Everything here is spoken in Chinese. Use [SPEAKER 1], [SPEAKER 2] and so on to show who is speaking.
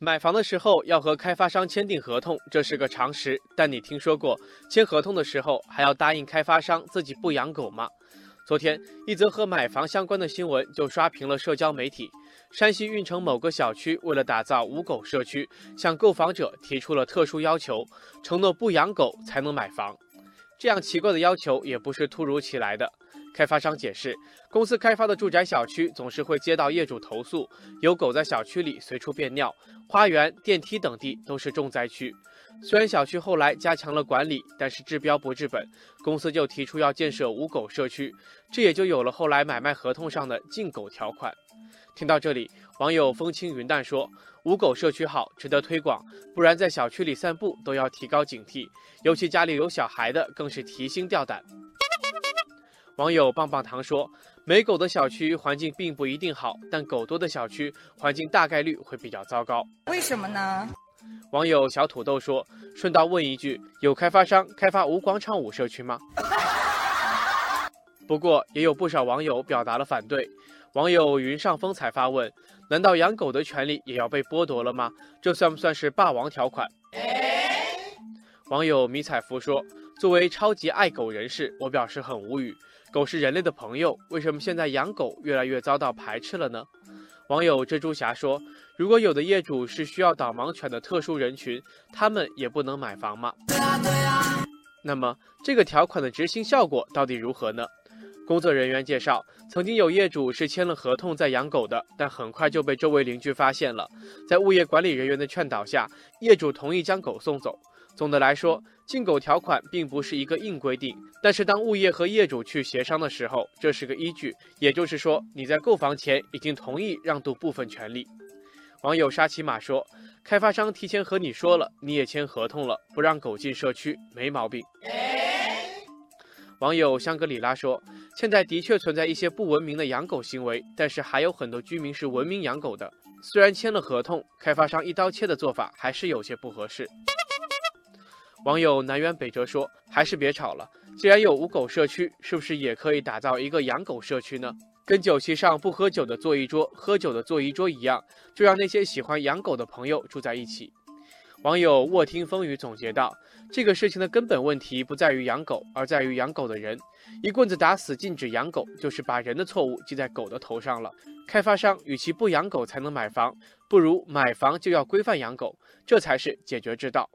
[SPEAKER 1] 买房的时候要和开发商签订合同，这是个常识。但你听说过签合同的时候还要答应开发商自己不养狗吗？昨天，一则和买房相关的新闻就刷屏了社交媒体。山西运城某个小区为了打造无狗社区，向购房者提出了特殊要求，承诺不养狗才能买房。这样奇怪的要求也不是突如其来的。开发商解释，公司开发的住宅小区总是会接到业主投诉，有狗在小区里随处便尿，花园、电梯等地都是重灾区。虽然小区后来加强了管理，但是治标不治本，公司就提出要建设无狗社区，这也就有了后来买卖合同上的禁狗条款。听到这里，网友风轻云淡说：“无狗社区好，值得推广，不然在小区里散步都要提高警惕，尤其家里有小孩的更是提心吊胆。”网友棒棒糖说：“没狗的小区环境并不一定好，但狗多的小区环境大概率会比较糟糕。
[SPEAKER 2] 为什么呢？”
[SPEAKER 1] 网友小土豆说：“顺道问一句，有开发商开发无广场舞社区吗？” 不过也有不少网友表达了反对。网友云上风采发问：“难道养狗的权利也要被剥夺了吗？这算不算是霸王条款？”网友迷彩服说：“作为超级爱狗人士，我表示很无语。”狗是人类的朋友，为什么现在养狗越来越遭到排斥了呢？网友蜘蛛侠说：“如果有的业主是需要导盲犬的特殊人群，他们也不能买房吗？”那么这个条款的执行效果到底如何呢？工作人员介绍，曾经有业主是签了合同在养狗的，但很快就被周围邻居发现了，在物业管理人员的劝导下，业主同意将狗送走。总的来说，禁狗条款并不是一个硬规定，但是当物业和业主去协商的时候，这是个依据。也就是说，你在购房前已经同意让渡部分权利。网友沙琪玛说：“开发商提前和你说了，你也签合同了，不让狗进社区，没毛病。”网友香格里拉说：“现在的确存在一些不文明的养狗行为，但是还有很多居民是文明养狗的。虽然签了合同，开发商一刀切的做法还是有些不合适。”网友南辕北辙说：“还是别吵了，既然有无狗社区，是不是也可以打造一个养狗社区呢？跟酒席上不喝酒的坐一桌，喝酒的坐一桌一样，就让那些喜欢养狗的朋友住在一起。”网友卧听风雨总结道：“这个事情的根本问题不在于养狗，而在于养狗的人。一棍子打死禁止养狗，就是把人的错误记在狗的头上了。开发商与其不养狗才能买房，不如买房就要规范养狗，这才是解决之道。”